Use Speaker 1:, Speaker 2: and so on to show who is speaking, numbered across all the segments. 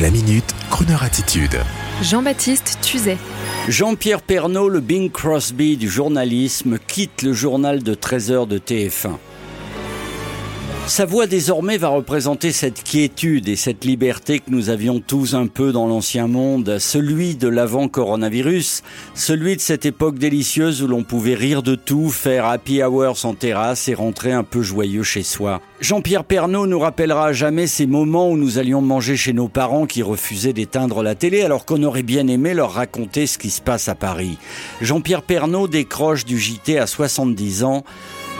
Speaker 1: La minute, Kroneur attitude.
Speaker 2: Jean-Baptiste Tuzet.
Speaker 3: Jean-Pierre Pernaud, le Bing Crosby du journalisme, quitte le journal de 13 heures de TF1. Sa voix désormais va représenter cette quiétude et cette liberté que nous avions tous un peu dans l'ancien monde, celui de l'avant-coronavirus, celui de cette époque délicieuse où l'on pouvait rire de tout, faire happy hours en terrasse et rentrer un peu joyeux chez soi. Jean-Pierre Pernaud nous rappellera à jamais ces moments où nous allions manger chez nos parents qui refusaient d'éteindre la télé alors qu'on aurait bien aimé leur raconter ce qui se passe à Paris. Jean-Pierre Pernaud décroche du JT à 70 ans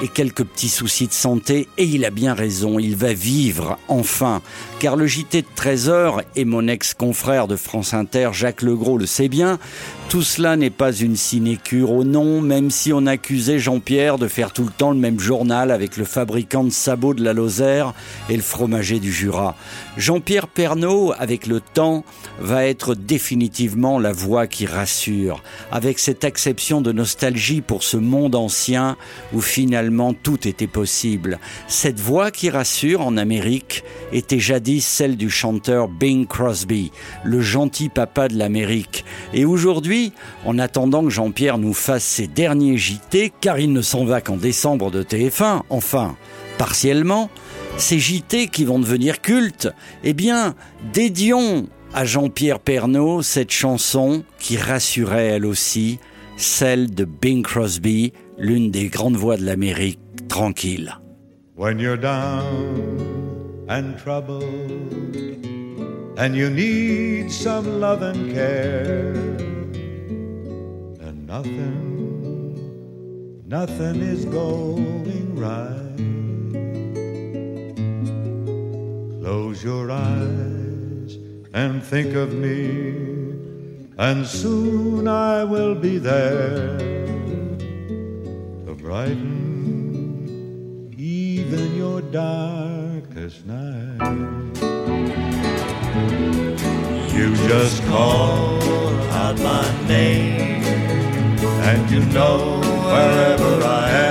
Speaker 3: et quelques petits soucis de santé, et il a bien raison, il va vivre, enfin, car le JT de 13 heures, et mon ex-confrère de France Inter, Jacques Legros, le sait bien, tout cela n'est pas une sinécure au nom, même si on accusait Jean-Pierre de faire tout le temps le même journal avec le fabricant de sabots de la Lozère et le fromager du Jura. Jean-Pierre Pernaud, avec le temps, va être définitivement la voix qui rassure, avec cette acception de nostalgie pour ce monde ancien où finalement tout était possible. Cette voix qui rassure en Amérique était jadis celle du chanteur Bing Crosby, le gentil papa de l'Amérique. Et aujourd'hui, en attendant que Jean-Pierre nous fasse ses derniers JT, car il ne s'en va qu'en décembre de TF1, enfin, partiellement, ces JT qui vont devenir cultes, eh bien, dédions à Jean-Pierre Pernaud cette chanson qui rassurait elle aussi, celle de Bing Crosby, l'une des grandes voix de l'Amérique, tranquille.
Speaker 4: When you're down and troubled and you need some love and care nothing, nothing is going right. Close your eyes and think of me, and soon I will be there to brighten even your darkest night. You just call out my name and you know wherever I am,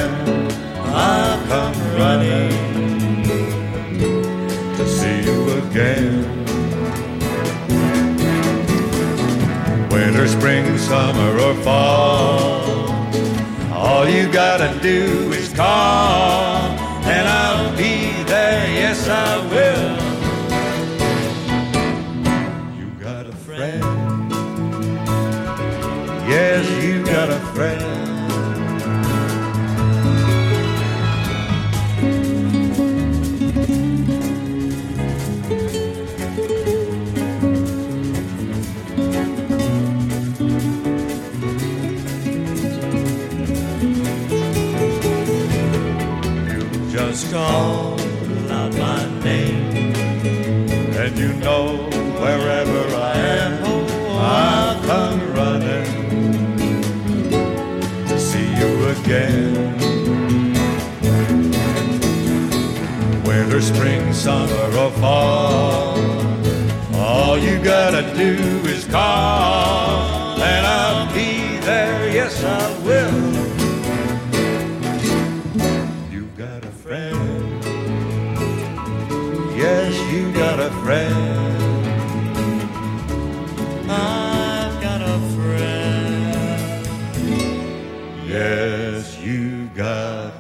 Speaker 4: spring, summer, or fall, all you gotta do is call, and I'll be there, yes, I will. You got a friend. Yes, you got a friend. Just call out my name, and you know wherever I am, oh, I'll come running to see you again. Whether spring, summer, or fall, all you gotta do is call, and I'll be there. Yes, I Yes, you got a friend. I've got a friend. Yes, you got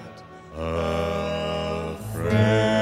Speaker 4: a friend.